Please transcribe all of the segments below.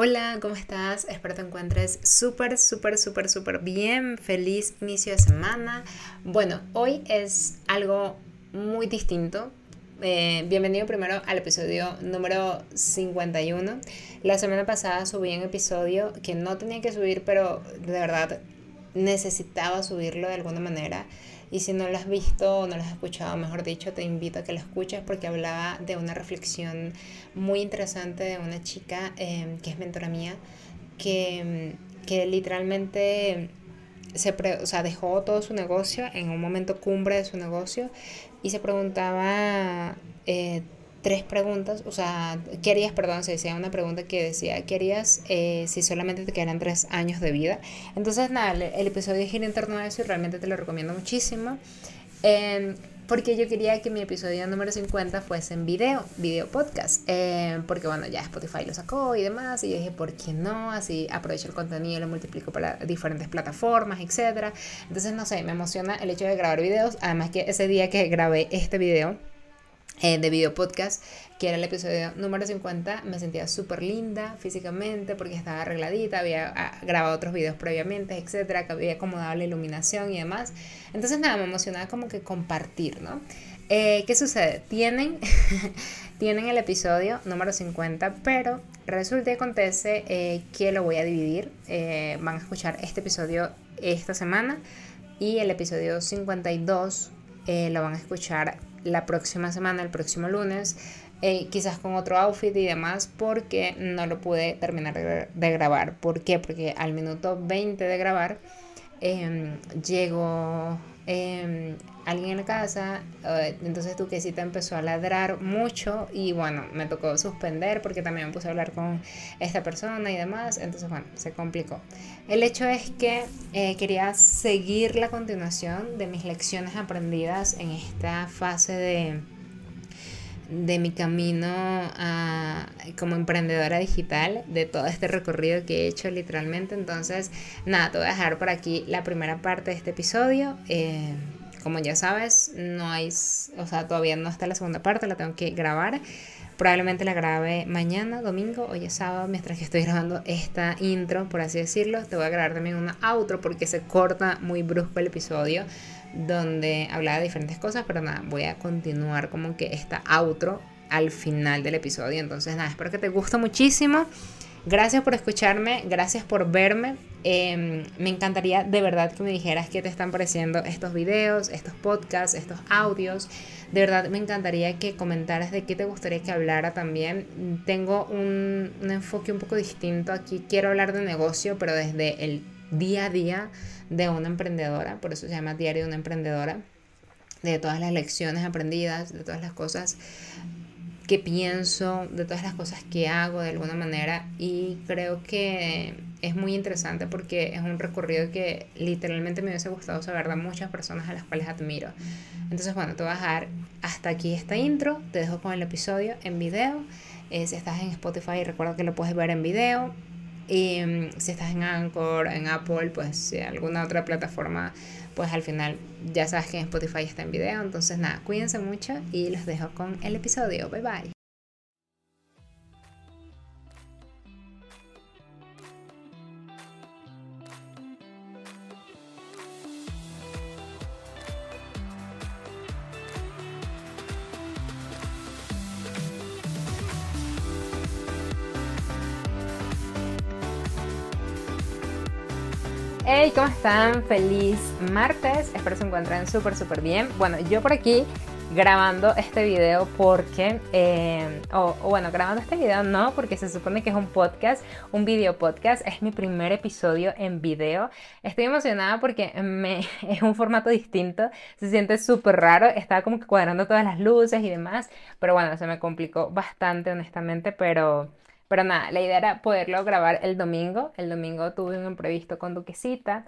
Hola, ¿cómo estás? Espero te encuentres súper, súper, súper, súper bien. Feliz inicio de semana. Bueno, hoy es algo muy distinto. Eh, bienvenido primero al episodio número 51. La semana pasada subí un episodio que no tenía que subir, pero de verdad necesitaba subirlo de alguna manera. Y si no lo has visto o no lo has escuchado, mejor dicho, te invito a que lo escuches porque hablaba de una reflexión muy interesante de una chica em, que es mentora mía, que, que literalmente se o sea, dejó todo su negocio en un momento cumbre de su negocio y se preguntaba eh, tres preguntas, o sea, ¿qué harías, perdón, se decía una pregunta que decía, ¿qué harías eh, si solamente te quedaran tres años de vida? Entonces, nada, el, episodio gira en torno a eso y realmente te lo recomiendo muchísimo. Em, porque yo quería que mi episodio número 50 fuese en video, video podcast, eh, porque bueno, ya Spotify lo sacó y demás, y dije, ¿por qué no? Así aprovecho el contenido y lo multiplico para diferentes plataformas, etc. Entonces, no sé, me emociona el hecho de grabar videos, además que ese día que grabé este video, eh, de video podcast, que era el episodio número 50, me sentía súper linda físicamente porque estaba arregladita, había ah, grabado otros videos previamente, etcétera, que había acomodado la iluminación y demás. Entonces, nada, me emocionaba como que compartir, ¿no? Eh, ¿Qué sucede? Tienen, tienen el episodio número 50, pero resulta y acontece eh, que lo voy a dividir. van a escuchar este episodio esta semana y el episodio 52 lo van a escuchar la próxima semana, el próximo lunes, eh, quizás con otro outfit y demás, porque no lo pude terminar de, grabar. ¿Por qué? Porque al minuto 20 de grabar eh, llegó em, alguien en la casa, eh, entonces tu quesita empezó a ladrar mucho y bueno, me tocó suspender porque también me puse a hablar con esta persona y demás, entonces bueno, se complicó. El hecho es que eh, quería seguir la continuación de mis lecciones aprendidas en esta fase de de mi camino como emprendedora digital, de todo este recorrido que he hecho literalmente. Entonces, nada, te voy a dejar por aquí la primera parte de este episodio. Eh, como ya sabes, no hay, o sea, todavía no está la segunda parte, la tengo que grabar. Probablemente la grabe mañana, domingo, hoy es sábado, mientras que estoy grabando esta intro, por así decirlo. Te voy a grabar también una outro porque se corta muy brusco el episodio donde hablaba de diferentes cosas, pero nada, voy a continuar como que esta outro al final del episodio. Entonces nada, espero que te guste muchísimo. Gracias por escucharme, gracias por verme. Em, me encantaría de verdad que me dijeras qué te están pareciendo estos videos, estos podcasts, estos audios. De verdad me encantaría que comentaras de qué te gustaría que hablara también. Tengo un, un enfoque un poco distinto aquí. Quiero hablar de negocio, pero desde el día a día de una emprendedora. Por eso se llama Diario de una emprendedora. De todas las lecciones aprendidas, de todas las cosas que pienso, de todas las cosas que hago de alguna manera y creo que es muy interesante porque es un recorrido que literalmente me hubiese gustado saber de muchas personas a las cuales admiro. Entonces, bueno, te voy a dejar hasta aquí esta intro, te dejo con el episodio en video. Eh, si estás en Spotify, recuerda que lo puedes ver en video. Y mm, si estás en Anchor, en Apple, pues alguna otra plataforma, pues al final ya sabes que en Spotify está en video. Entonces nada, cuídense mucho y los dejo con el episodio. Bye bye. Hey, ¿cómo están? Feliz martes. Espero se encuentren súper, súper bien. Bueno, yo por aquí grabando este video porque, eh, o, bueno, grabando este video no, porque se supone que es un podcast, un video podcast. Es mi primer episodio en video. Estoy emocionada porque me, es un formato distinto. Se siente súper raro. Estaba como cuadrando todas las luces y demás. Pero bueno, se me complicó bastante, honestamente. Pero pero nada, la idea era poderlo grabar el domingo. El domingo tuve un imprevisto con Duquesita.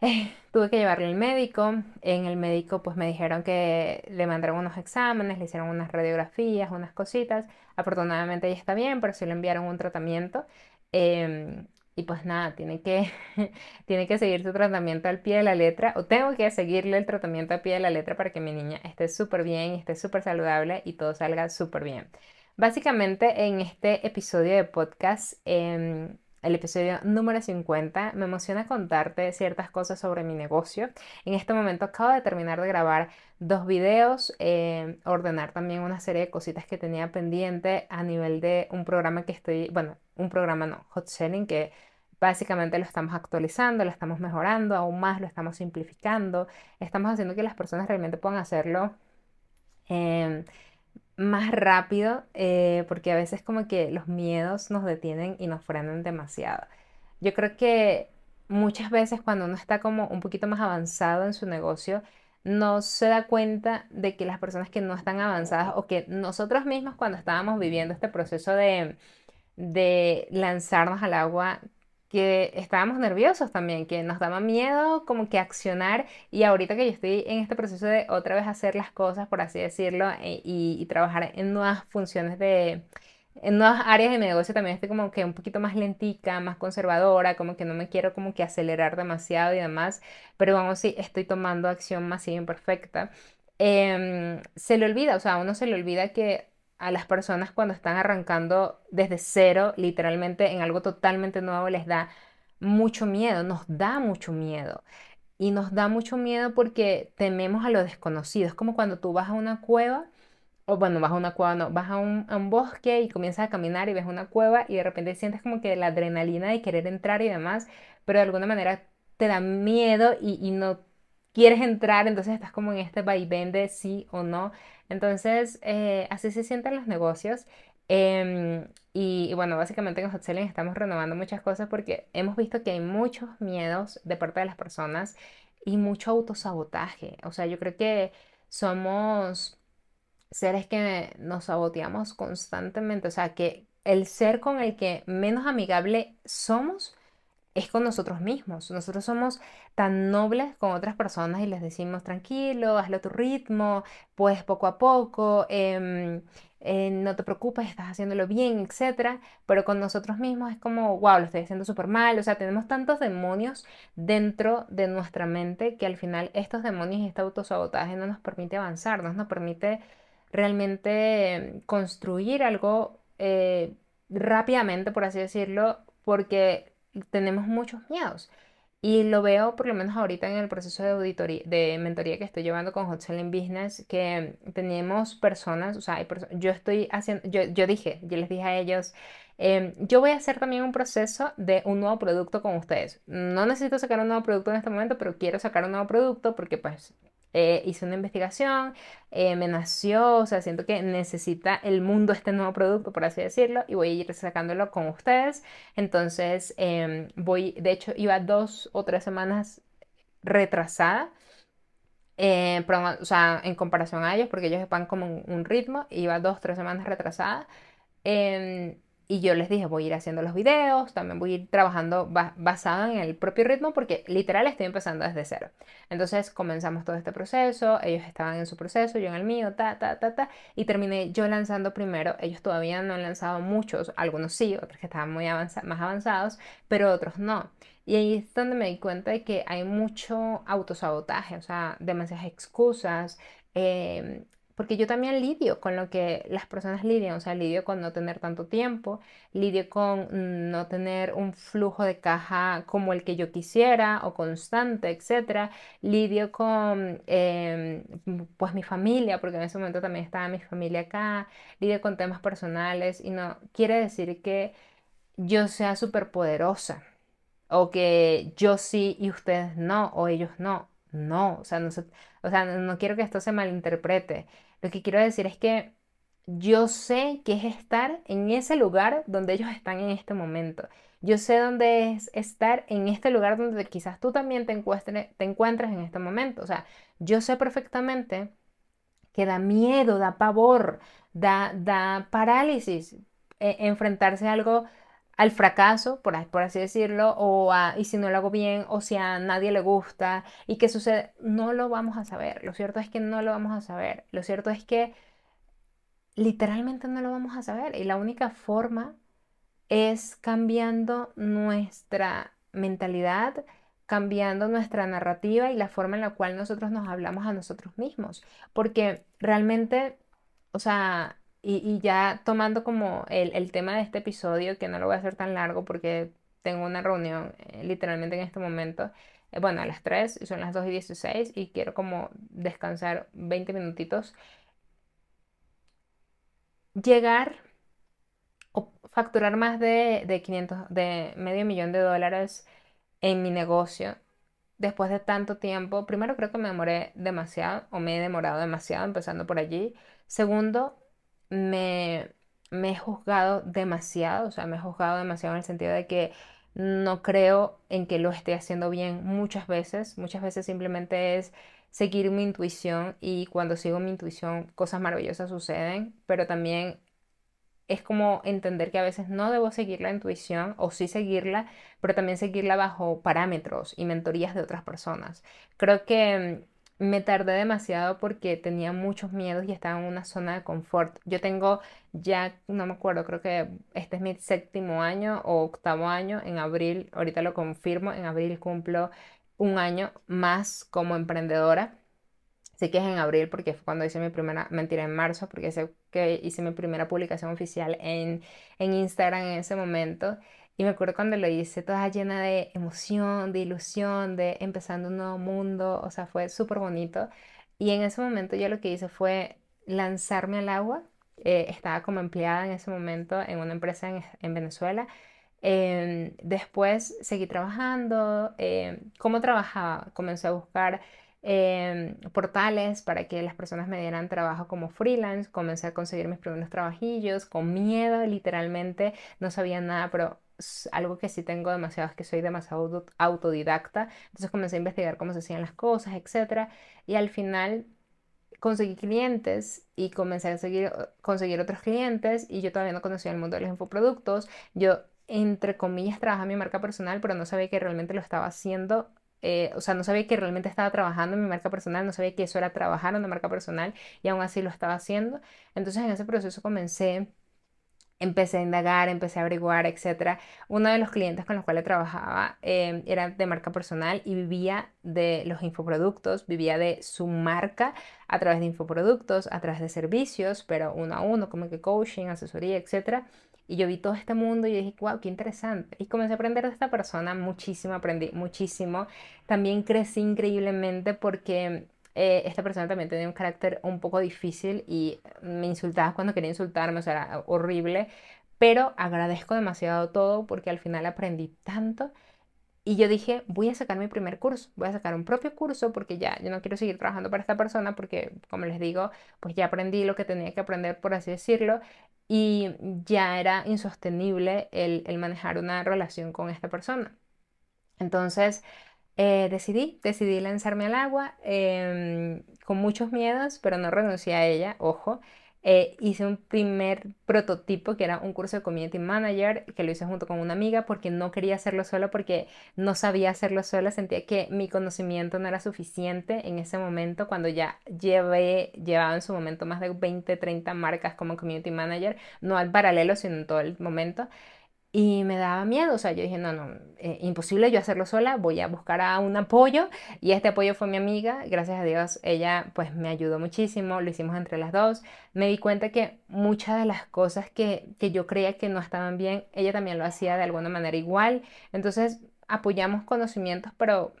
Eh, tuve que llevarle al médico. En el médico pues me dijeron que le mandaron unos exámenes, le hicieron unas radiografías, unas cositas. Afortunadamente ella está bien, pero sí le enviaron un tratamiento. Em, y pues nada, tiene que, tiene que seguir su tratamiento al pie de la letra. O tengo que seguirle el tratamiento al pie de la letra para que mi niña esté súper bien, esté súper saludable y todo salga súper bien. Básicamente en este episodio de podcast, em, el episodio número 50, me emociona contarte ciertas cosas sobre mi negocio. En este momento acabo de terminar de grabar dos videos, em, ordenar también una serie de cositas que tenía pendiente a nivel de un programa que estoy, bueno, un programa no, Hot Selling, que básicamente lo estamos actualizando, lo estamos mejorando aún más, lo estamos simplificando, estamos haciendo que las personas realmente puedan hacerlo. Em, más rápido, eh, porque a veces como que los miedos nos detienen y nos frenan demasiado. Yo creo que muchas veces cuando uno está como un poquito más avanzado en su negocio, no se da cuenta de que las personas que no están avanzadas o que nosotros mismos cuando estábamos viviendo este proceso de, de lanzarnos al agua, que estábamos nerviosos también, que nos daba miedo como que accionar y ahorita que yo estoy en este proceso de otra vez hacer las cosas, por así decirlo, e, y, trabajar en nuevas funciones de, en nuevas áreas de mi negocio también estoy como que un poquito más lentica, más conservadora, como que no me quiero como que acelerar demasiado y demás, pero vamos, sí, estoy tomando acción masiva imperfecta. Em, se le olvida, o sea, a uno se le olvida que a las personas cuando están arrancando desde cero, literalmente en algo totalmente nuevo, les da mucho miedo, nos da mucho miedo. Y nos da mucho miedo porque tememos a lo desconocido. Es como cuando tú vas a una cueva, o bueno, vas a una cueva, no, vas a un, bosque y comienzas a caminar y ves una cueva y de repente sientes como que la adrenalina de querer entrar y demás, pero de alguna manera te da miedo y, y no quieres entrar, entonces estás como en este vaivén de sí o no. Entonces, eh, así se sienten los negocios. Em, y, bueno, básicamente en Hot Selling estamos renovando muchas cosas porque hemos visto que hay muchos miedos de parte de las personas y mucho autosabotaje. O sea, yo creo que somos seres que nos saboteamos constantemente. O sea, que el ser con el que menos amigable somos es con nosotros mismos. Nosotros somos tan nobles con otras personas y les decimos tranquilo, hazlo a tu ritmo, pues poco a poco, em, eh, no te preocupes, estás haciéndolo bien, etc. Pero con nosotros mismos es como, wow, lo estoy haciendo súper mal. O sea, tenemos tantos demonios dentro de nuestra mente que al final estos demonios y este autosabotaje no nos permite avanzar, no nos permite realmente em, construir algo eh, rápidamente, por así decirlo, porque tenemos muchos miedos. Y lo veo por lo menos ahorita en el proceso de auditoría, de mentoría que estoy llevando con Hot Selling Business, que tenemos personas, o sea, yo estoy haciendo, yo, yo, dije, yo les dije a ellos, em, yo voy a hacer también un proceso de un nuevo producto con ustedes. No necesito sacar un nuevo producto en este momento, pero quiero sacar un nuevo producto porque pues eh, hice una investigación, eh, me nació, o sea, siento que necesita el mundo este nuevo producto, por así decirlo, y voy a ir sacándolo con ustedes. Entonces, em, voy, de hecho, iba dos o tres semanas retrasada. Eh, o sea, en comparación a ellos, porque ellos van como un, un ritmo, iba dos, tres semanas retrasada. Em, y yo les dije, voy a ir haciendo los videos, también voy a ir trabajando basado en el propio ritmo porque literal estoy empezando desde cero. Entonces comenzamos todo este proceso, ellos estaban en su proceso, yo en el mío, ta, ta, ta, ta, y terminé yo lanzando primero. Ellos todavía no han lanzado muchos, algunos sí, otros que estaban muy más avanzados, pero otros no. Y ahí es donde me di cuenta de que hay mucho autosabotaje, o sea, demasiadas excusas. Eh, porque yo también lidio con lo que las personas lidian, o sea, lidio con no tener tanto tiempo, lidio con no tener un flujo de caja como el que yo quisiera o constante, etc. Lidio con, em, pues, mi familia, porque en ese momento también estaba mi familia acá, lidio con temas personales y no quiere decir que yo sea súper poderosa o que yo sí y ustedes no, o ellos no. No, o sea, no quiero que esto se malinterprete. Lo que quiero decir es que yo sé que es estar en ese lugar donde ellos están en este momento. Yo sé dónde es estar en este lugar donde quizás tú también te, te encuentres en este momento. O sea, yo sé perfectamente que da miedo, da pavor, da, da parálisis e, enfrentarse a algo al fracaso, por, así decirlo, o a, y si no lo hago bien, o si a nadie le gusta, y qué sucede, no lo vamos a saber. Lo cierto es que no lo vamos a saber. Lo cierto es que literalmente no lo vamos a saber. Y la única forma es cambiando nuestra mentalidad, cambiando nuestra narrativa y la forma en la cual nosotros nos hablamos a nosotros mismos. Porque realmente, o sea, y, ya tomando como el, tema de este episodio, que no lo voy a hacer tan largo porque tengo una reunión eh, literalmente en este momento, eh, bueno, a las 3 y son las 2 y 16 y quiero como descansar 20 minutitos. Llegar o facturar más de, de 500, de medio millón de dólares en mi negocio después de tanto tiempo, primero creo que me demoré demasiado o me he demorado demasiado empezando por allí. Segundo, me, he juzgado demasiado, o sea, me he juzgado demasiado en el sentido de que no creo en que lo esté haciendo bien muchas veces. Muchas veces simplemente es seguir mi intuición y cuando sigo mi intuición cosas maravillosas suceden, pero también es como entender que a veces no debo seguir la intuición o sí seguirla, pero también seguirla bajo parámetros y mentorías de otras personas. Creo que me tardé demasiado porque tenía muchos miedos y estaba en una zona de confort. Yo tengo ya, no me acuerdo, creo que este es mi séptimo año o octavo año, en abril, ahorita lo confirmo, en abril cumplo un año más como emprendedora. Sé que es en abril porque fue cuando hice mi primera, mentira, en marzo, porque sé que hice mi primera publicación oficial en, en Instagram en ese momento. Y me acuerdo cuando lo hice toda llena de emoción, de ilusión, de empezando un nuevo mundo, o sea, fue súper bonito. Y en ese momento yo lo que hice fue lanzarme al agua. Eh, estaba como empleada en ese momento en una empresa en, en Venezuela. Em, después seguí trabajando. Eh, ¿Cómo trabajaba? Comencé a buscar Em, portales para que las personas me dieran trabajo como freelance. Comencé a conseguir mis primeros trabajillos con miedo, literalmente. No sabía nada, pero algo que sí tengo demasiado es que soy demasiado autodidacta. Entonces comencé a investigar cómo se hacían las cosas, etc. Y al final conseguí clientes y comencé a seguir, conseguir otros clientes y yo todavía no conocía el mundo de los infoproductos. Yo, entre comillas, trabajaba mi marca personal, pero no sabía que realmente lo estaba haciendo eh, o sea, no sabía que realmente estaba trabajando en mi marca personal, no sabía que eso era trabajar en una marca personal y aún así lo estaba haciendo. Entonces en ese proceso comencé, empecé a indagar, empecé a averiguar, etc. Uno de los clientes con los cuales trabajaba em, era de marca personal y vivía de los infoproductos, vivía de su marca a través de infoproductos, a través de servicios, pero uno a uno, como que coaching, asesoría, etc. Y yo vi todo este mundo y dije, wow, qué interesante. Y comencé a aprender de esta persona muchísimo, aprendí muchísimo. También crecí increíblemente porque eh, esta persona también tenía un carácter un poco difícil y me insultaba cuando quería insultarme, o sea, era horrible. Pero agradezco demasiado todo porque al final aprendí tanto. Y yo dije, voy a sacar mi primer curso, voy a sacar un propio curso porque ya yo no quiero seguir trabajando para esta persona porque, como les digo, pues ya aprendí lo que tenía que aprender, por así decirlo, y ya era insostenible el, manejar una relación con esta persona. Entonces eh, decidí, decidí lanzarme al agua em, con muchos miedos, pero no renuncié a ella, ojo. Eh, hice un primer prototipo que era un curso de Community Manager que lo hice junto con una amiga porque no quería hacerlo solo porque no sabía hacerlo sola, sentía que mi conocimiento no era suficiente en ese momento cuando ya llevé, llevaba en su momento más de 20, 30 marcas como Community Manager, no al paralelo, sino en todo el momento. Y me daba miedo, o sea, yo dije, no, no, eh, imposible yo hacerlo sola, voy a buscar a un apoyo y este apoyo fue mi amiga, gracias a Dios, ella pues me ayudó muchísimo, lo hicimos entre las dos, me di cuenta que muchas de las cosas que, que yo creía que no estaban bien, ella también lo hacía de alguna manera igual, entonces apoyamos conocimientos, pero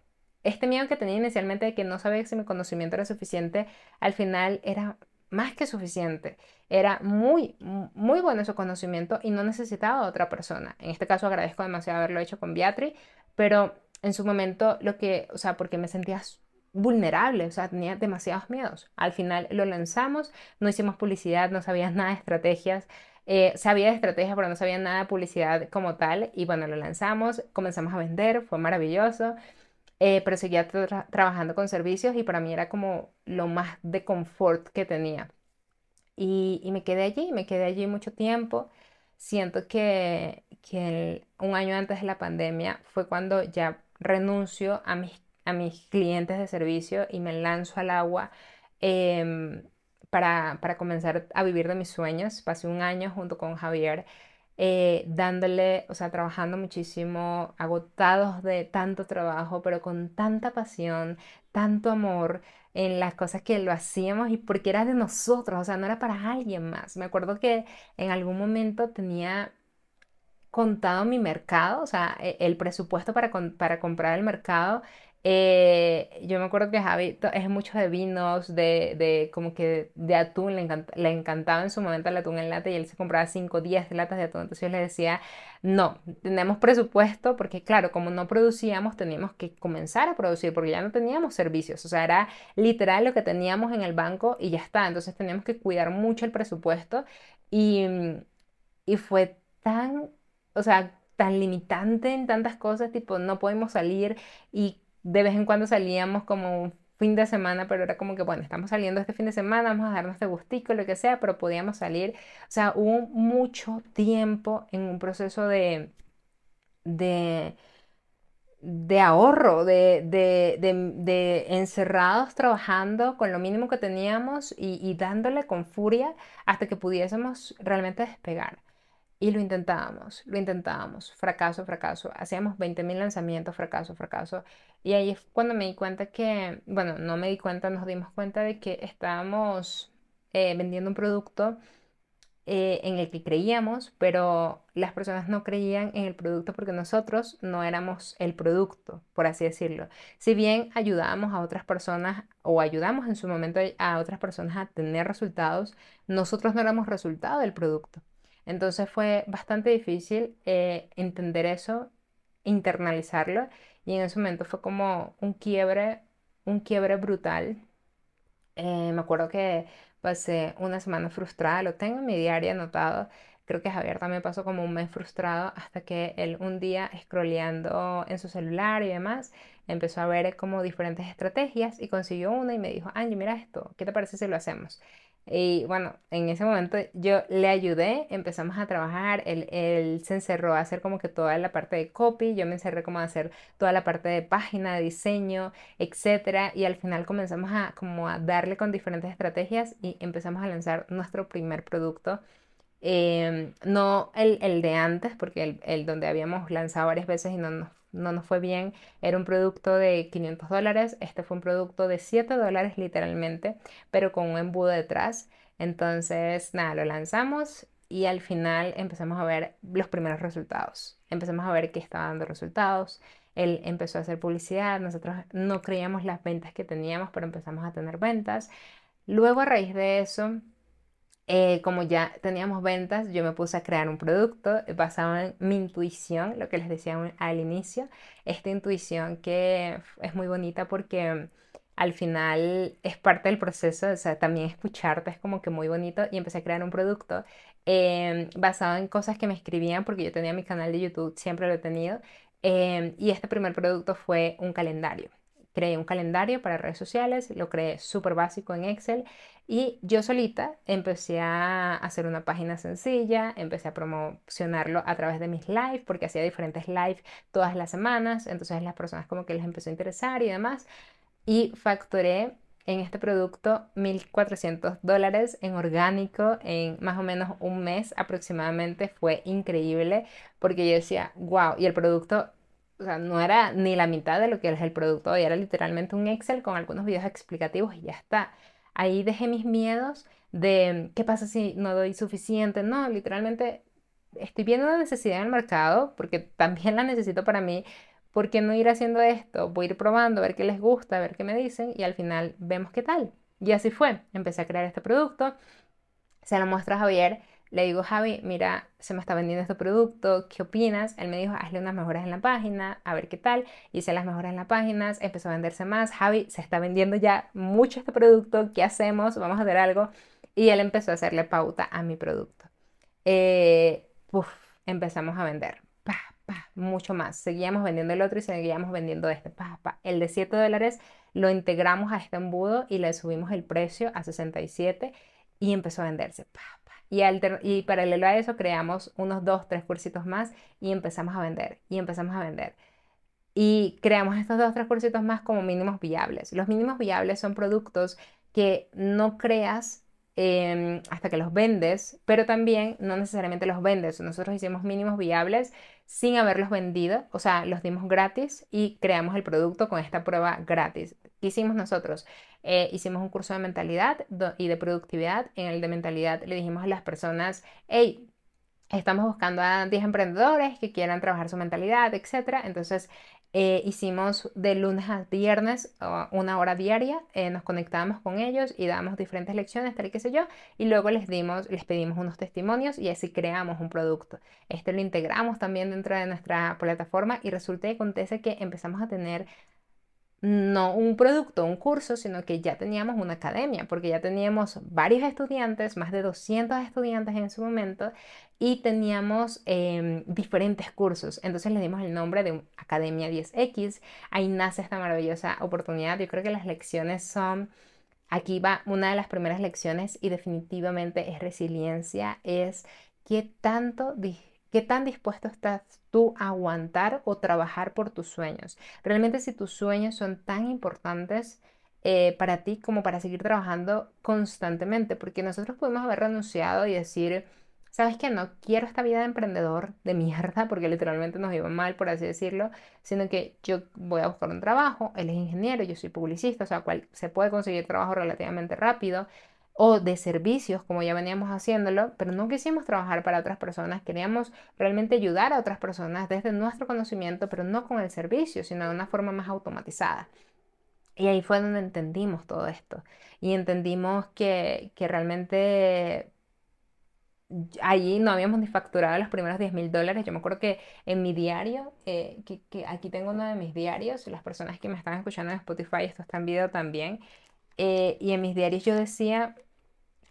este miedo que tenía inicialmente de que no sabía si mi conocimiento era suficiente, al final era más que suficiente. Era muy, muy bueno su conocimiento y no necesitaba otra persona. En este caso agradezco demasiado haberlo hecho con Beatriz, pero en su momento lo que, o sea, porque me sentía vulnerable, o sea, tenía demasiados miedos. Al final lo lanzamos, no hicimos publicidad, no sabía nada de estrategias, eh, sabía de estrategias, pero no sabía nada de publicidad como tal. Y bueno, lo lanzamos, comenzamos a vender, fue maravilloso. Eh, pero seguía trabajando con servicios y para mí era como lo más de confort que tenía. Y, y me quedé allí, me quedé allí mucho tiempo. Siento que, que un año antes de la pandemia fue cuando ya renuncio a mis, a mis clientes de servicio y me lanzo al agua em, para, para comenzar a vivir de mis sueños. Pasé un año junto con Javier eh, dándole, o sea, trabajando muchísimo, agotados de tanto trabajo, pero con tanta pasión, tanto amor en las cosas que lo hacíamos y porque era de nosotros, o sea, no era para alguien más. Me acuerdo que en algún momento tenía contado mi mercado, o sea, e, el presupuesto para, para comprar el mercado eh, yo me acuerdo que Javi es mucho de vinos, de, de como que de atún, le, le encantaba en su momento el atún en lata y él se compraba 5 o 10 latas de atún. Entonces yo le decía, no, tenemos presupuesto porque claro, como no producíamos, teníamos que comenzar a producir porque ya no teníamos servicios. O sea, era literal lo que teníamos en el banco y ya está. Entonces teníamos que cuidar mucho el presupuesto y, y fue tan, o sea, tan limitante en tantas cosas, tipo, no podemos salir y de vez en cuando salíamos como un fin de semana, pero era como que, bueno, estamos saliendo este fin de semana, vamos a darnos de gustico, lo que sea, pero podíamos salir. O sea, hubo mucho tiempo en un proceso de, de, de ahorro, de, de, de, encerrados trabajando con lo mínimo que teníamos y dándole con furia hasta que pudiésemos realmente despegar. Y lo intentábamos, lo intentábamos, fracaso, fracaso. Hacíamos 20.000 lanzamientos, fracaso, fracaso. Y ahí es cuando me di cuenta que, bueno, no me di cuenta, nos dimos cuenta de que estábamos eh, vendiendo un producto eh, en el que creíamos, pero las personas no creían en el producto porque nosotros no éramos el producto, por así decirlo. Si bien ayudábamos a otras personas o ayudamos en su momento a otras personas a tener resultados, nosotros no éramos resultado del producto. Entonces fue bastante difícil eh, entender eso, internalizarlo y en ese momento fue como un quiebre, un quiebre brutal. Eh, me acuerdo que pasé una semana frustrada, lo tengo en mi diario anotado. Creo que Javier también pasó como un mes frustrado hasta que él un día scrolleando en su celular y demás empezó a ver como diferentes estrategias y consiguió una y me dijo, Angie, mira esto, ¿qué te parece si lo hacemos? Y bueno, en ese momento yo le ayudé, empezamos a trabajar, él, se encerró a hacer como que toda la parte de copy, yo me encerré como a hacer toda la parte de página, diseño, etcétera, y al final comenzamos a como a darle con diferentes estrategias y empezamos a lanzar nuestro primer producto. Em, no el, el, de antes, porque el, el donde habíamos lanzado varias veces y no nos no nos fue bien. Era un producto de 500 dólares, este fue un producto de 7 dólares literalmente, pero con un embudo detrás. Entonces, nada, lo lanzamos y al final empezamos a ver los primeros resultados. Empezamos a ver que estaba dando resultados. Él empezó a hacer publicidad, nosotros no creíamos las ventas que teníamos, pero empezamos a tener ventas. Luego a raíz de eso eh, como ya teníamos ventas, yo me puse a crear un producto basado en mi intuición, lo que les decía al inicio, esta intuición que es muy bonita porque al final es parte del proceso, o sea, también escucharte es como que muy bonito y empecé a crear un producto em, basado en cosas que me escribían porque yo tenía mi canal de YouTube, siempre lo he tenido, em, y este primer producto fue un calendario creé un calendario para redes sociales, lo creé súper básico en Excel y yo solita empecé a hacer una página sencilla, empecé a promocionarlo a través de mis live, porque hacía diferentes live todas las semanas, entonces las personas como que les empezó a interesar y demás, y facturé en este producto 1.400 dólares en orgánico en más o menos un mes aproximadamente. Fue increíble porque yo decía, wow, y el producto o sea, no era ni la mitad de lo que es el producto hoy, era literalmente un Excel con algunos videos explicativos y ya está. Ahí dejé mis miedos de qué pasa si no doy suficiente. No, literalmente estoy viendo la necesidad en el mercado porque también la necesito para mí. ¿Por qué no ir haciendo esto? Voy a ir probando, a ver qué les gusta, a ver qué me dicen y al final vemos qué tal. Y así fue. Empecé a crear este producto. Se lo muestra a Javier le digo, Javi, mira, se me está vendiendo este producto, ¿qué opinas? Él me dijo, hazle unas mejoras en la página, a ver qué tal. Hice las mejoras en las páginas, empezó a venderse más. Javi, se está vendiendo ya mucho este producto, ¿qué hacemos? Vamos a hacer algo. Y él empezó a hacerle pauta a mi producto. Eh, empezamos a vender. Pa, pa, mucho más. Seguíamos vendiendo el otro y seguíamos vendiendo este. Pa, pa. El de 7 dólares lo integramos a este embudo y le subimos el precio a 67 y empezó a venderse. Pa, y, y paralelo a eso creamos unos dos, tres cursitos más y empezamos a vender y empezamos a vender. Y creamos estos dos, tres cursitos más como mínimos viables. Los mínimos viables son productos que no creas em, hasta que los vendes, pero también no necesariamente los vendes. Nosotros hicimos mínimos viables sin haberlos vendido, o sea, los dimos gratis y creamos el producto con esta prueba gratis. ¿Qué hicimos nosotros? Eh, hicimos un curso de mentalidad y de productividad. En el de mentalidad le dijimos a las personas, hey, estamos buscando a 10 emprendedores que quieran trabajar su mentalidad, etc. Entonces, eh, hicimos de lunes a viernes una hora diaria, eh, nos conectábamos con ellos y dábamos diferentes lecciones, tal y qué sé yo, y luego les dimos, les pedimos unos testimonios y así creamos un producto. Este lo integramos también dentro de nuestra plataforma y resulta que acontece que empezamos a tener no un producto, un curso, sino que ya teníamos una academia, porque ya teníamos varios estudiantes, más de 200 estudiantes en su momento, y teníamos em, diferentes cursos. Entonces le dimos el nombre de Academia 10X. Ahí nace esta maravillosa oportunidad. Yo creo que las lecciones son... Aquí va una de las primeras lecciones y definitivamente es resiliencia, es qué tanto ¿Qué tan dispuesto estás tú a aguantar o trabajar por tus sueños? Realmente si tus sueños son tan importantes eh, para ti como para seguir trabajando constantemente, porque nosotros podemos haber renunciado y decir, ¿sabes qué? No quiero esta vida de emprendedor de mierda, porque literalmente nos iba mal, por así decirlo, sino que yo voy a buscar un trabajo, él es ingeniero, yo soy publicista, o sea, cual, se puede conseguir trabajo relativamente rápido, o de servicios, como ya veníamos haciéndolo, pero no quisimos trabajar para otras personas, queríamos realmente ayudar a otras personas desde nuestro conocimiento, pero no con el servicio, sino de una forma más automatizada. Y ahí fue donde entendimos todo esto. Y entendimos que, que realmente allí no habíamos ni facturado los primeros 10 mil dólares. Yo me acuerdo que en mi diario, eh, que, que, aquí tengo uno de mis diarios, las personas que me están escuchando en Spotify, esto está en video también, eh, y en mis diarios yo decía,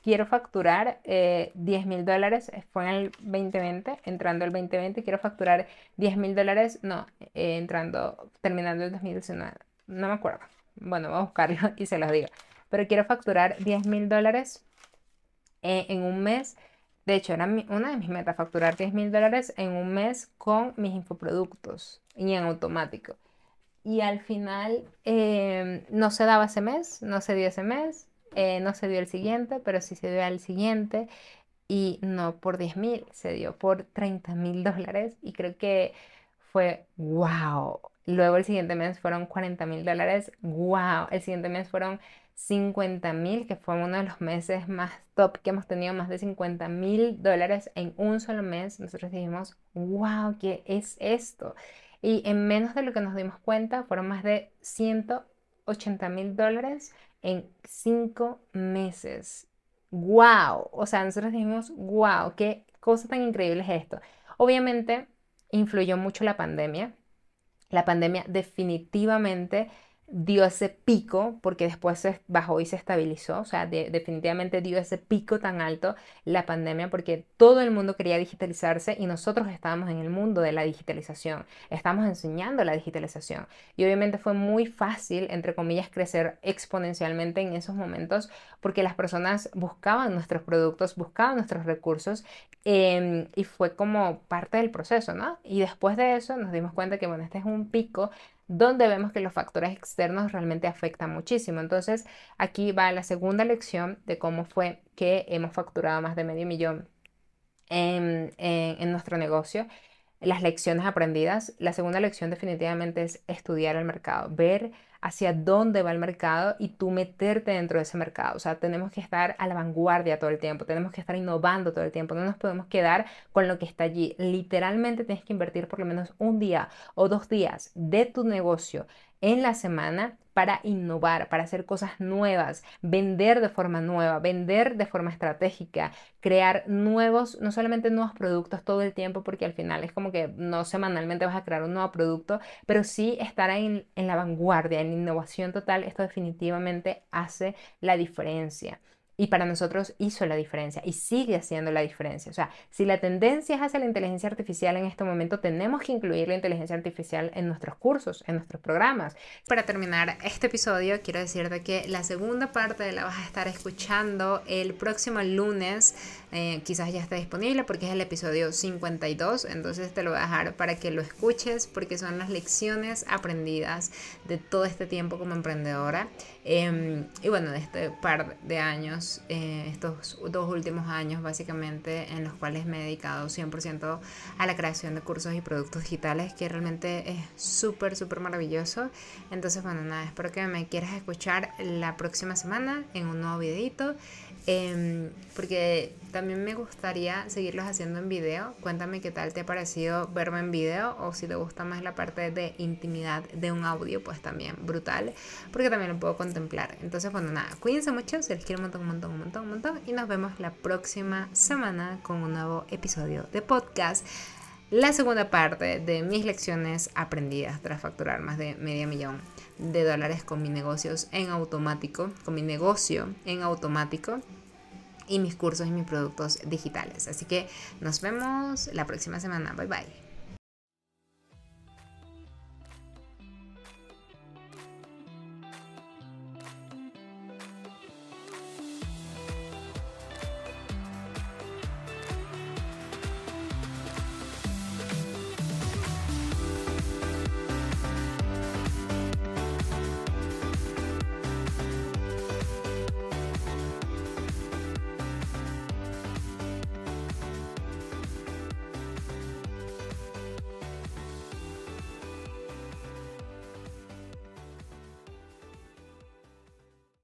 quiero facturar eh, 10 mil dólares, eh, fue en el 2020, entrando el 2020, quiero facturar 10 mil dólares, no, eh, entrando, terminando el 2019, no me acuerdo. Bueno, voy a buscarlo y se los digo. Pero quiero facturar 10 mil dólares en un mes. De hecho, era una de mis metas, facturar 10 mil dólares en un mes con mis infoproductos y en automático. Y al final no se daba ese mes, no se dio ese mes, eh, no se dio el siguiente, pero sí se dio el siguiente y no por 10 mil, se dio por 30 mil dólares y creo que fue wow. Luego el siguiente mes fueron 40 mil dólares, wow. El siguiente mes fueron 50 mil, que fue uno de los meses más top que hemos tenido, más de 50 mil dólares en un solo mes. Nosotros dijimos, wow, ¿qué es esto? Y en menos de lo que nos dimos cuenta, fueron más de 180 mil dólares en cinco meses. ¡Wow! O sea, nosotros dijimos, ¡wow! ¡Qué cosa tan increíble es esto! Obviamente influyó mucho la pandemia. La pandemia definitivamente dio ese pico, porque después bajó y se estabilizó, o sea, definitivamente dio ese pico tan alto la pandemia, porque todo el mundo quería digitalizarse y nosotros estábamos en el mundo de la digitalización, estamos enseñando la digitalización. Y obviamente fue muy fácil, entre comillas, crecer exponencialmente en esos momentos, porque las personas buscaban nuestros productos, buscaban nuestros recursos, em, y fue como parte del proceso, ¿no? Y después de eso nos dimos cuenta que, bueno, este es un pico donde vemos que los factores externos realmente afectan muchísimo. Entonces, aquí va la segunda lección de cómo fue que hemos facturado más de medio millón en, en nuestro negocio las lecciones aprendidas. La segunda lección definitivamente es estudiar el mercado, ver hacia dónde va el mercado y tú meterte dentro de ese mercado. O sea, tenemos que estar a la vanguardia todo el tiempo, tenemos que estar innovando todo el tiempo, no nos podemos quedar con lo que está allí. Literalmente tienes que invertir por lo menos un día o dos días de tu negocio en la semana para innovar, para hacer cosas nuevas, vender de forma nueva, vender de forma estratégica, crear nuevos, no solamente nuevos productos todo el tiempo, porque al final es como que no semanalmente vas a crear un nuevo producto, pero sí estar en, en la vanguardia, en innovación total, esto definitivamente hace la diferencia y para nosotros hizo la diferencia y sigue haciendo la diferencia. O sea, si la tendencia es hacia la inteligencia artificial en este momento, tenemos que incluir la inteligencia artificial en nuestros cursos, en nuestros programas. Para terminar este episodio, quiero decirte que la segunda parte la vas a estar escuchando el próximo lunes. Eh, quizás ya esté disponible porque es el episodio 52, entonces te lo voy a dejar para que lo escuches porque son las lecciones aprendidas de todo este tiempo como emprendedora. Em, y bueno, de este par de años eh, estos dos últimos años básicamente, en los cuales me he dedicado 100% a la creación de cursos y productos digitales, que realmente es súper, súper maravilloso. Entonces, bueno, nada, espero que me quieras escuchar la próxima semana en un nuevo videito. Em, porque también me gustaría seguirlos haciendo en video. Cuéntame qué tal te ha parecido verme en video o si te gusta más la parte de intimidad de un audio, pues también brutal, porque también lo puedo contemplar. Entonces, bueno, nada, cuídense mucho, se les quiere un montón, un montón, un montón, un montón y nos vemos la próxima semana con un nuevo episodio de podcast. La segunda parte de mis lecciones aprendidas tras facturar más de medio millón de dólares con mis negocios en automático, con mi negocio en automático y mis cursos y mis productos digitales. Así que nos vemos la próxima semana. Bye bye.